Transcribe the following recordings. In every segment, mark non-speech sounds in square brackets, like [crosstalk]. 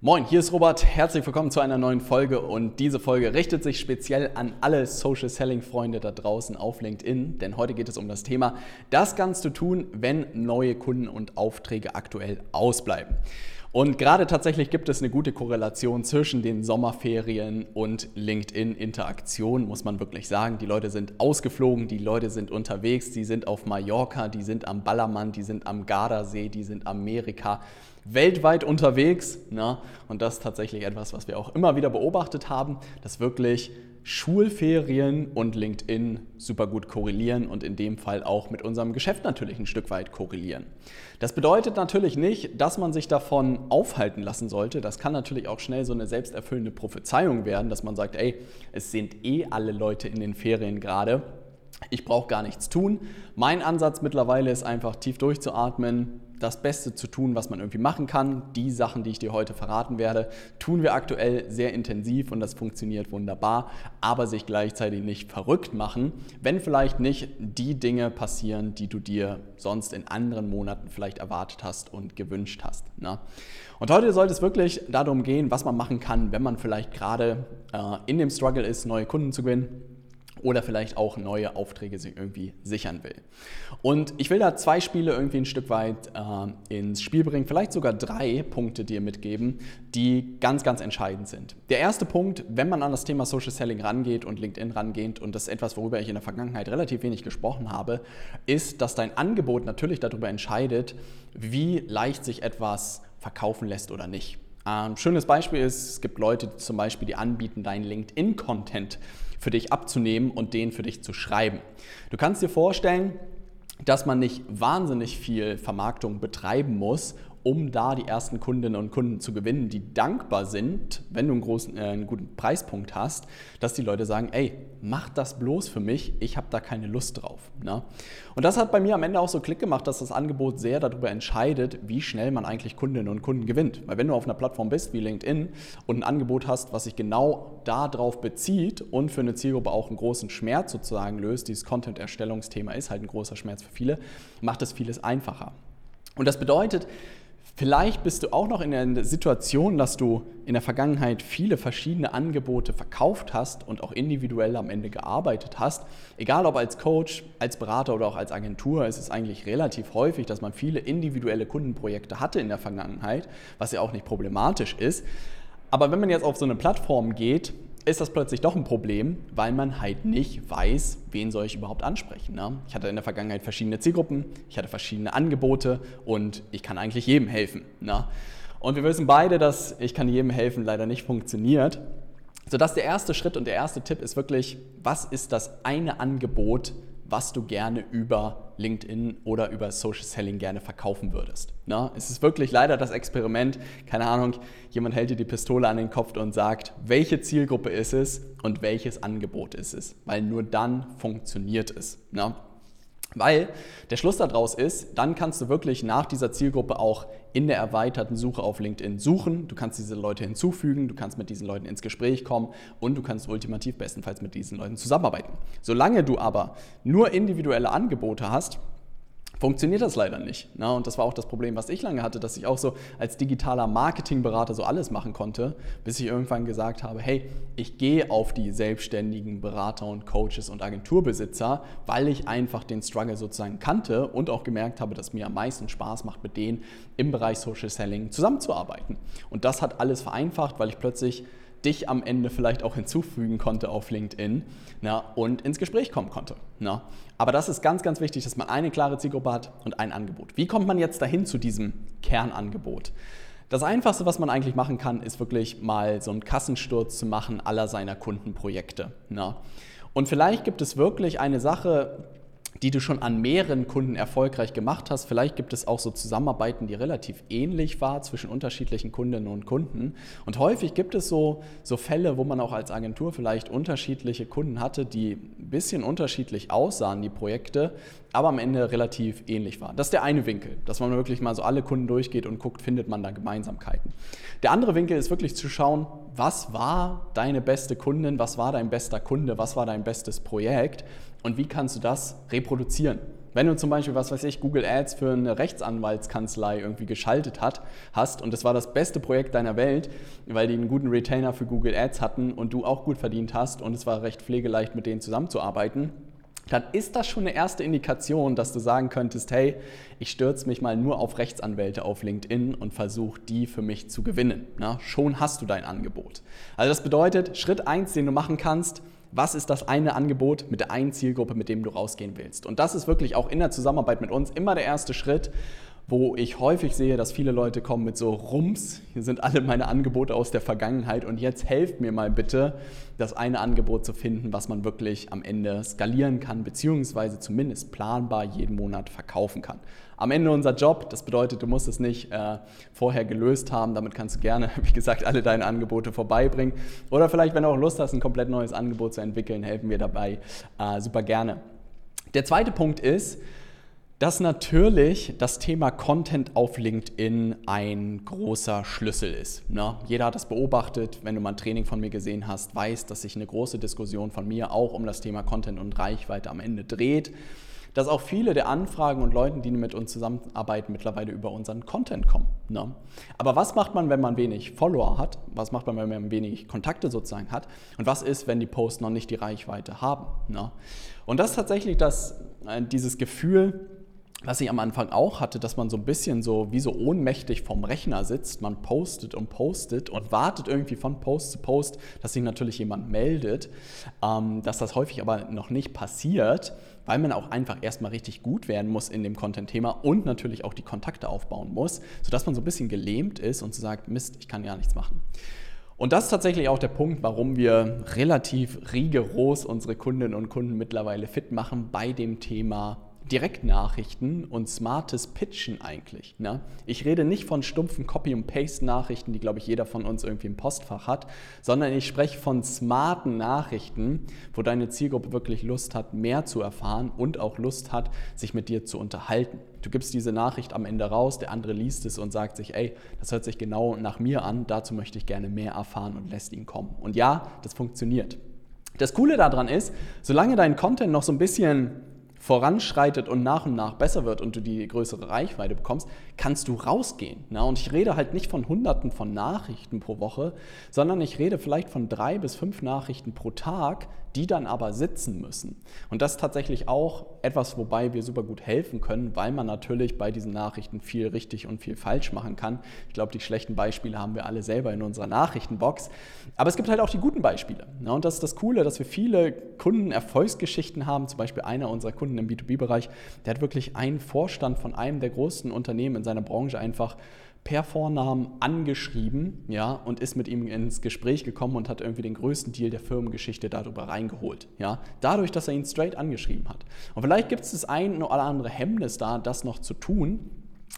Moin, hier ist Robert. Herzlich willkommen zu einer neuen Folge und diese Folge richtet sich speziell an alle Social Selling Freunde da draußen auf LinkedIn, denn heute geht es um das Thema, das kannst du tun, wenn neue Kunden und Aufträge aktuell ausbleiben. Und gerade tatsächlich gibt es eine gute Korrelation zwischen den Sommerferien und LinkedIn-Interaktion, muss man wirklich sagen. Die Leute sind ausgeflogen, die Leute sind unterwegs, die sind auf Mallorca, die sind am Ballermann, die sind am Gardasee, die sind Amerika, weltweit unterwegs. Ne? Und das ist tatsächlich etwas, was wir auch immer wieder beobachtet haben, dass wirklich Schulferien und LinkedIn super gut korrelieren und in dem Fall auch mit unserem Geschäft natürlich ein Stück weit korrelieren. Das bedeutet natürlich nicht, dass man sich davon aufhalten lassen sollte. Das kann natürlich auch schnell so eine selbsterfüllende Prophezeiung werden, dass man sagt, ey, es sind eh alle Leute in den Ferien gerade. Ich brauche gar nichts tun. Mein Ansatz mittlerweile ist einfach tief durchzuatmen, das Beste zu tun, was man irgendwie machen kann. Die Sachen, die ich dir heute verraten werde, tun wir aktuell sehr intensiv und das funktioniert wunderbar, aber sich gleichzeitig nicht verrückt machen, wenn vielleicht nicht die Dinge passieren, die du dir sonst in anderen Monaten vielleicht erwartet hast und gewünscht hast. Ne? Und heute sollte es wirklich darum gehen, was man machen kann, wenn man vielleicht gerade äh, in dem Struggle ist, neue Kunden zu gewinnen oder vielleicht auch neue Aufträge sich irgendwie sichern will. Und ich will da zwei Spiele irgendwie ein Stück weit äh, ins Spiel bringen, vielleicht sogar drei Punkte dir mitgeben, die ganz, ganz entscheidend sind. Der erste Punkt, wenn man an das Thema Social Selling rangeht und LinkedIn rangeht, und das ist etwas, worüber ich in der Vergangenheit relativ wenig gesprochen habe, ist, dass dein Angebot natürlich darüber entscheidet, wie leicht sich etwas verkaufen lässt oder nicht. Ein schönes Beispiel ist, es gibt Leute, die zum Beispiel, die anbieten, deinen LinkedIn-Content für dich abzunehmen und den für dich zu schreiben. Du kannst dir vorstellen, dass man nicht wahnsinnig viel Vermarktung betreiben muss, um da die ersten Kundinnen und Kunden zu gewinnen, die dankbar sind, wenn du einen, großen, äh, einen guten Preispunkt hast, dass die Leute sagen, ey, mach das bloß für mich, ich habe da keine Lust drauf. Ne? Und das hat bei mir am Ende auch so Klick gemacht, dass das Angebot sehr darüber entscheidet, wie schnell man eigentlich Kundinnen und Kunden gewinnt. Weil wenn du auf einer Plattform bist wie LinkedIn und ein Angebot hast, was sich genau darauf bezieht und für eine Zielgruppe auch einen großen Schmerz sozusagen löst, dieses Content-Erstellungsthema ist halt ein großer Schmerz für viele, macht es vieles einfacher. Und das bedeutet, Vielleicht bist du auch noch in der Situation, dass du in der Vergangenheit viele verschiedene Angebote verkauft hast und auch individuell am Ende gearbeitet hast. Egal ob als Coach, als Berater oder auch als Agentur, ist es eigentlich relativ häufig, dass man viele individuelle Kundenprojekte hatte in der Vergangenheit, was ja auch nicht problematisch ist. Aber wenn man jetzt auf so eine Plattform geht, ist das plötzlich doch ein Problem, weil man halt nicht weiß, wen soll ich überhaupt ansprechen. Ne? Ich hatte in der Vergangenheit verschiedene Zielgruppen, ich hatte verschiedene Angebote und ich kann eigentlich jedem helfen. Ne? Und wir wissen beide, dass ich kann jedem helfen leider nicht funktioniert. Sodass der erste Schritt und der erste Tipp ist wirklich, was ist das eine Angebot, was du gerne über LinkedIn oder über Social Selling gerne verkaufen würdest. Na, es ist wirklich leider das Experiment, keine Ahnung, jemand hält dir die Pistole an den Kopf und sagt, welche Zielgruppe ist es und welches Angebot ist es, weil nur dann funktioniert es. Na? Weil der Schluss daraus ist, dann kannst du wirklich nach dieser Zielgruppe auch in der erweiterten Suche auf LinkedIn suchen. Du kannst diese Leute hinzufügen, du kannst mit diesen Leuten ins Gespräch kommen und du kannst ultimativ bestenfalls mit diesen Leuten zusammenarbeiten. Solange du aber nur individuelle Angebote hast, funktioniert das leider nicht. Ne? Und das war auch das Problem, was ich lange hatte, dass ich auch so als digitaler Marketingberater so alles machen konnte, bis ich irgendwann gesagt habe, hey, ich gehe auf die selbstständigen Berater und Coaches und Agenturbesitzer, weil ich einfach den Struggle sozusagen kannte und auch gemerkt habe, dass mir am meisten Spaß macht, mit denen im Bereich Social Selling zusammenzuarbeiten. Und das hat alles vereinfacht, weil ich plötzlich dich am Ende vielleicht auch hinzufügen konnte auf LinkedIn na, und ins Gespräch kommen konnte. Na. Aber das ist ganz, ganz wichtig, dass man eine klare Zielgruppe hat und ein Angebot. Wie kommt man jetzt dahin zu diesem Kernangebot? Das Einfachste, was man eigentlich machen kann, ist wirklich mal so einen Kassensturz zu machen aller seiner Kundenprojekte. Na. Und vielleicht gibt es wirklich eine Sache, die du schon an mehreren Kunden erfolgreich gemacht hast. Vielleicht gibt es auch so Zusammenarbeiten, die relativ ähnlich waren zwischen unterschiedlichen Kundinnen und Kunden. Und häufig gibt es so, so Fälle, wo man auch als Agentur vielleicht unterschiedliche Kunden hatte, die ein bisschen unterschiedlich aussahen, die Projekte, aber am Ende relativ ähnlich waren. Das ist der eine Winkel, dass man wirklich mal so alle Kunden durchgeht und guckt, findet man da Gemeinsamkeiten. Der andere Winkel ist wirklich zu schauen, was war deine beste Kundin, was war dein bester Kunde, was war dein bestes Projekt und wie kannst du das reproduzieren? Wenn du zum Beispiel, was weiß ich, Google Ads für eine Rechtsanwaltskanzlei irgendwie geschaltet hat, hast und das war das beste Projekt deiner Welt, weil die einen guten Retainer für Google Ads hatten und du auch gut verdient hast und es war recht pflegeleicht, mit denen zusammenzuarbeiten, dann ist das schon eine erste Indikation, dass du sagen könntest, hey, ich stürze mich mal nur auf Rechtsanwälte auf LinkedIn und versuche die für mich zu gewinnen. Na, schon hast du dein Angebot. Also das bedeutet, Schritt 1, den du machen kannst, was ist das eine Angebot mit der einen Zielgruppe, mit dem du rausgehen willst. Und das ist wirklich auch in der Zusammenarbeit mit uns immer der erste Schritt wo ich häufig sehe, dass viele Leute kommen mit so Rums, hier sind alle meine Angebote aus der Vergangenheit und jetzt helft mir mal bitte, das eine Angebot zu finden, was man wirklich am Ende skalieren kann, beziehungsweise zumindest planbar jeden Monat verkaufen kann. Am Ende unser Job, das bedeutet, du musst es nicht äh, vorher gelöst haben, damit kannst du gerne, [laughs] wie gesagt, alle deine Angebote vorbeibringen. Oder vielleicht, wenn du auch Lust hast, ein komplett neues Angebot zu entwickeln, helfen wir dabei äh, super gerne. Der zweite Punkt ist, dass natürlich das Thema Content auf LinkedIn ein großer Schlüssel ist. Ne? Jeder hat das beobachtet, wenn du mal ein Training von mir gesehen hast, weiß, dass sich eine große Diskussion von mir auch um das Thema Content und Reichweite am Ende dreht. Dass auch viele der Anfragen und Leuten, die mit uns zusammenarbeiten, mittlerweile über unseren Content kommen. Ne? Aber was macht man, wenn man wenig Follower hat? Was macht man, wenn man wenig Kontakte sozusagen hat? Und was ist, wenn die Posts noch nicht die Reichweite haben? Ne? Und das ist tatsächlich das, äh, dieses Gefühl, was ich am Anfang auch hatte, dass man so ein bisschen so wie so ohnmächtig vom Rechner sitzt, man postet und postet und wartet irgendwie von Post zu Post, dass sich natürlich jemand meldet, ähm, dass das häufig aber noch nicht passiert, weil man auch einfach erstmal richtig gut werden muss in dem Content-Thema und natürlich auch die Kontakte aufbauen muss, sodass man so ein bisschen gelähmt ist und so sagt, Mist, ich kann gar nichts machen. Und das ist tatsächlich auch der Punkt, warum wir relativ rigoros unsere Kundinnen und Kunden mittlerweile fit machen bei dem Thema Direktnachrichten und smartes Pitchen eigentlich. Ne? Ich rede nicht von stumpfen Copy- und Paste-Nachrichten, die, glaube ich, jeder von uns irgendwie im Postfach hat, sondern ich spreche von smarten Nachrichten, wo deine Zielgruppe wirklich Lust hat, mehr zu erfahren und auch Lust hat, sich mit dir zu unterhalten. Du gibst diese Nachricht am Ende raus, der andere liest es und sagt sich, ey, das hört sich genau nach mir an, dazu möchte ich gerne mehr erfahren und lässt ihn kommen. Und ja, das funktioniert. Das Coole daran ist, solange dein Content noch so ein bisschen voranschreitet und nach und nach besser wird und du die größere Reichweite bekommst, kannst du rausgehen. Ne? Und ich rede halt nicht von Hunderten von Nachrichten pro Woche, sondern ich rede vielleicht von drei bis fünf Nachrichten pro Tag, die dann aber sitzen müssen. Und das ist tatsächlich auch etwas, wobei wir super gut helfen können, weil man natürlich bei diesen Nachrichten viel richtig und viel falsch machen kann. Ich glaube, die schlechten Beispiele haben wir alle selber in unserer Nachrichtenbox. Aber es gibt halt auch die guten Beispiele. Und das ist das Coole, dass wir viele Kunden-Erfolgsgeschichten haben. Zum Beispiel einer unserer Kunden im B2B-Bereich, der hat wirklich einen Vorstand von einem der größten Unternehmen in seiner Branche einfach per Vornamen angeschrieben ja, und ist mit ihm ins Gespräch gekommen und hat irgendwie den größten Deal der Firmengeschichte darüber reingeholt. Ja, dadurch, dass er ihn straight angeschrieben hat. Und vielleicht gibt es das ein oder andere Hemmnis da, das noch zu tun.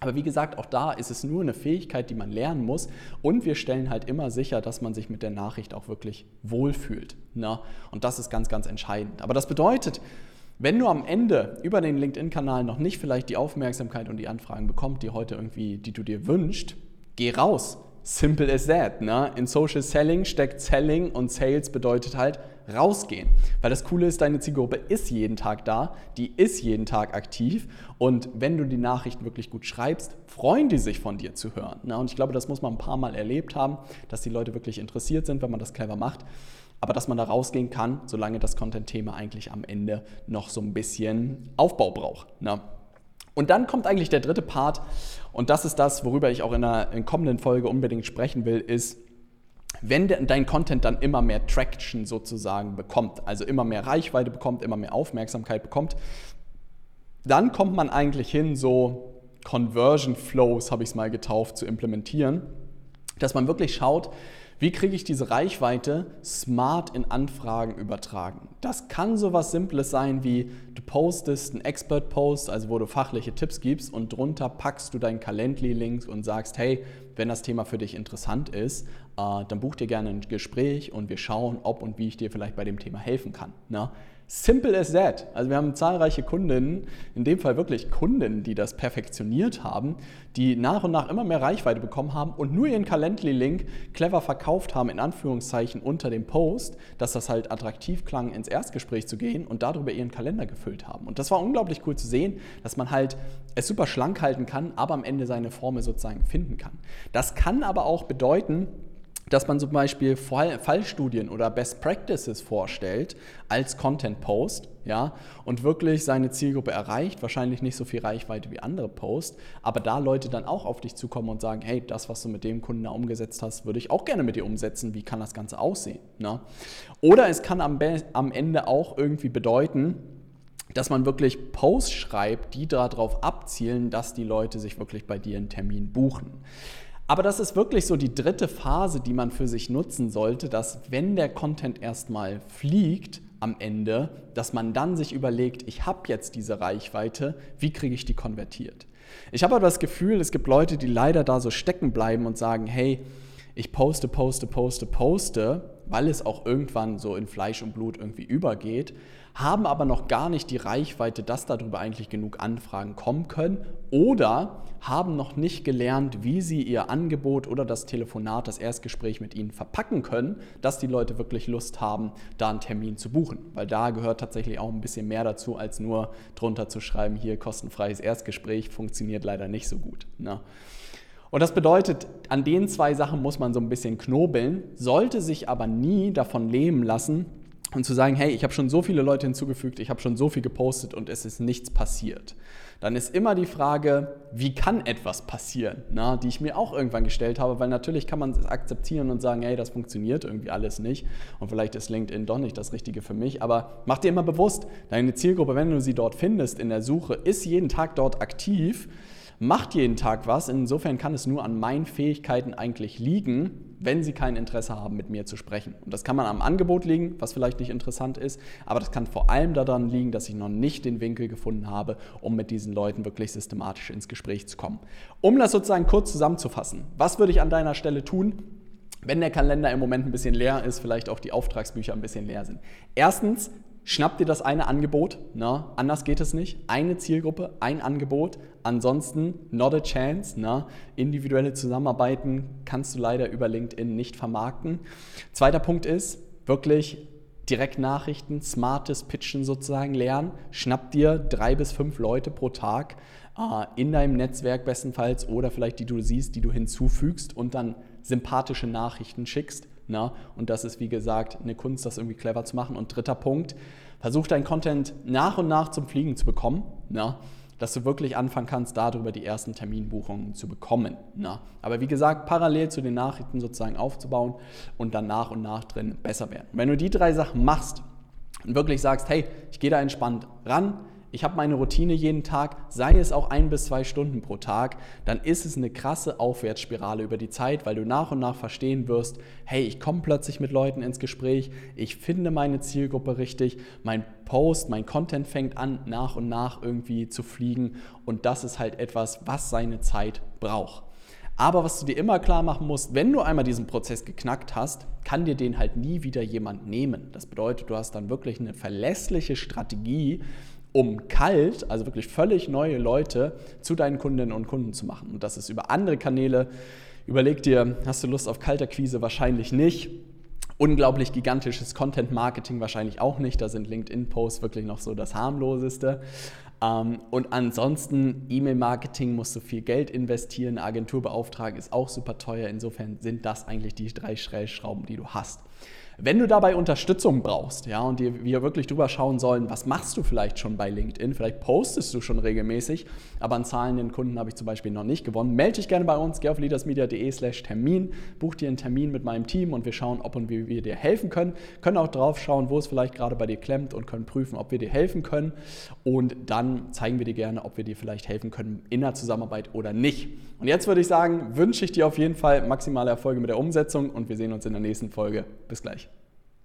Aber wie gesagt, auch da ist es nur eine Fähigkeit, die man lernen muss. Und wir stellen halt immer sicher, dass man sich mit der Nachricht auch wirklich wohlfühlt. Ne? Und das ist ganz, ganz entscheidend. Aber das bedeutet, wenn du am Ende über den LinkedIn-Kanal noch nicht vielleicht die Aufmerksamkeit und die Anfragen bekommst, die heute irgendwie, die du dir wünschst, geh raus. Simple as that. Ne? In Social Selling steckt Selling und Sales bedeutet halt rausgehen. Weil das Coole ist, deine Zielgruppe ist jeden Tag da, die ist jeden Tag aktiv und wenn du die Nachrichten wirklich gut schreibst, freuen die sich von dir zu hören. Ne? Und ich glaube, das muss man ein paar Mal erlebt haben, dass die Leute wirklich interessiert sind, wenn man das clever macht aber dass man da rausgehen kann, solange das Content-Thema eigentlich am Ende noch so ein bisschen Aufbau braucht. Ne? Und dann kommt eigentlich der dritte Part, und das ist das, worüber ich auch in einer in kommenden Folge unbedingt sprechen will, ist, wenn dein Content dann immer mehr Traction sozusagen bekommt, also immer mehr Reichweite bekommt, immer mehr Aufmerksamkeit bekommt, dann kommt man eigentlich hin, so Conversion Flows, habe ich es mal getauft, zu implementieren, dass man wirklich schaut, wie kriege ich diese Reichweite smart in Anfragen übertragen? Das kann so was Simples sein wie du postest einen Expert-Post, also wo du fachliche Tipps gibst und drunter packst du deinen Calendly-Link und sagst, hey, wenn das Thema für dich interessant ist, äh, dann buch dir gerne ein Gespräch und wir schauen, ob und wie ich dir vielleicht bei dem Thema helfen kann. Ne? Simple as that. Also wir haben zahlreiche Kundinnen, in dem Fall wirklich Kundinnen, die das perfektioniert haben, die nach und nach immer mehr Reichweite bekommen haben und nur ihren Calendly-Link clever verkauft haben, in Anführungszeichen unter dem Post, dass das halt attraktiv klang, ins Erstgespräch zu gehen und darüber ihren Kalender gefüllt haben. Und das war unglaublich cool zu sehen, dass man halt es super schlank halten kann, aber am Ende seine Formel sozusagen finden kann. Das kann aber auch bedeuten, dass man zum Beispiel Fallstudien oder Best Practices vorstellt als Content Post, ja, und wirklich seine Zielgruppe erreicht, wahrscheinlich nicht so viel Reichweite wie andere Posts, aber da Leute dann auch auf dich zukommen und sagen, hey, das, was du mit dem Kunden da umgesetzt hast, würde ich auch gerne mit dir umsetzen, wie kann das Ganze aussehen? Ne? Oder es kann am, am Ende auch irgendwie bedeuten, dass man wirklich Posts schreibt, die darauf abzielen, dass die Leute sich wirklich bei dir einen Termin buchen. Aber das ist wirklich so die dritte Phase, die man für sich nutzen sollte, dass wenn der Content erstmal fliegt am Ende, dass man dann sich überlegt, ich habe jetzt diese Reichweite, wie kriege ich die konvertiert? Ich habe aber das Gefühl, es gibt Leute, die leider da so stecken bleiben und sagen, hey, ich poste, poste, poste, poste, weil es auch irgendwann so in Fleisch und Blut irgendwie übergeht, haben aber noch gar nicht die Reichweite, dass darüber eigentlich genug Anfragen kommen können oder haben noch nicht gelernt, wie sie ihr Angebot oder das Telefonat, das Erstgespräch mit ihnen verpacken können, dass die Leute wirklich Lust haben, da einen Termin zu buchen. Weil da gehört tatsächlich auch ein bisschen mehr dazu, als nur drunter zu schreiben, hier kostenfreies Erstgespräch funktioniert leider nicht so gut. Ne? Und das bedeutet, an den zwei Sachen muss man so ein bisschen knobeln, sollte sich aber nie davon lähmen lassen, und zu sagen, hey, ich habe schon so viele Leute hinzugefügt, ich habe schon so viel gepostet und es ist nichts passiert. Dann ist immer die Frage, wie kann etwas passieren, na, die ich mir auch irgendwann gestellt habe, weil natürlich kann man es akzeptieren und sagen, hey, das funktioniert irgendwie alles nicht und vielleicht ist LinkedIn doch nicht das Richtige für mich, aber mach dir immer bewusst, deine Zielgruppe, wenn du sie dort findest in der Suche, ist jeden Tag dort aktiv macht jeden Tag was. Insofern kann es nur an meinen Fähigkeiten eigentlich liegen, wenn sie kein Interesse haben, mit mir zu sprechen. Und das kann man am Angebot liegen, was vielleicht nicht interessant ist, aber das kann vor allem daran liegen, dass ich noch nicht den Winkel gefunden habe, um mit diesen Leuten wirklich systematisch ins Gespräch zu kommen. Um das sozusagen kurz zusammenzufassen, was würde ich an deiner Stelle tun? wenn der Kalender im Moment ein bisschen leer ist, vielleicht auch die Auftragsbücher ein bisschen leer sind. Erstens, Schnapp dir das eine Angebot, na, anders geht es nicht. Eine Zielgruppe, ein Angebot, ansonsten not a chance. Na. Individuelle Zusammenarbeiten kannst du leider über LinkedIn nicht vermarkten. Zweiter Punkt ist, wirklich Direktnachrichten, smartes Pitchen sozusagen lernen. Schnapp dir drei bis fünf Leute pro Tag äh, in deinem Netzwerk bestenfalls oder vielleicht die du siehst, die du hinzufügst und dann sympathische Nachrichten schickst na? Und das ist, wie gesagt, eine Kunst, das irgendwie clever zu machen. Und dritter Punkt, versuch dein Content nach und nach zum Fliegen zu bekommen. Na? dass du wirklich anfangen kannst, darüber die ersten Terminbuchungen zu bekommen. Na? Aber wie gesagt, parallel zu den Nachrichten sozusagen aufzubauen und dann nach und nach drin besser werden. wenn du die drei Sachen machst und wirklich sagst, hey, ich gehe da entspannt ran, ich habe meine Routine jeden Tag, sei es auch ein bis zwei Stunden pro Tag, dann ist es eine krasse Aufwärtsspirale über die Zeit, weil du nach und nach verstehen wirst, hey, ich komme plötzlich mit Leuten ins Gespräch, ich finde meine Zielgruppe richtig, mein Post, mein Content fängt an, nach und nach irgendwie zu fliegen und das ist halt etwas, was seine Zeit braucht. Aber was du dir immer klar machen musst, wenn du einmal diesen Prozess geknackt hast, kann dir den halt nie wieder jemand nehmen. Das bedeutet, du hast dann wirklich eine verlässliche Strategie, um kalt, also wirklich völlig neue Leute zu deinen Kundinnen und Kunden zu machen. Und das ist über andere Kanäle. Überleg dir, hast du Lust auf Kalterquise? Wahrscheinlich nicht. Unglaublich gigantisches Content Marketing wahrscheinlich auch nicht. Da sind LinkedIn-Posts wirklich noch so das harmloseste. Ähm, und ansonsten E-Mail-Marketing musst du viel Geld investieren. Agentur beauftragen ist auch super teuer. Insofern sind das eigentlich die drei Stellschrauben, die du hast. Wenn du dabei Unterstützung brauchst, ja, und wir wirklich drüber schauen sollen, was machst du vielleicht schon bei LinkedIn, vielleicht postest du schon regelmäßig, aber an zahlenden Kunden habe ich zum Beispiel noch nicht gewonnen, melde dich gerne bei uns, geh auf leadersmedia.de slash Termin, buch dir einen Termin mit meinem Team und wir schauen, ob und wie wir dir helfen können, können auch drauf schauen, wo es vielleicht gerade bei dir klemmt und können prüfen, ob wir dir helfen können und dann zeigen wir dir gerne, ob wir dir vielleicht helfen können in der Zusammenarbeit oder nicht. Und jetzt würde ich sagen, wünsche ich dir auf jeden Fall maximale Erfolge mit der Umsetzung und wir sehen uns in der nächsten Folge. Bis gleich.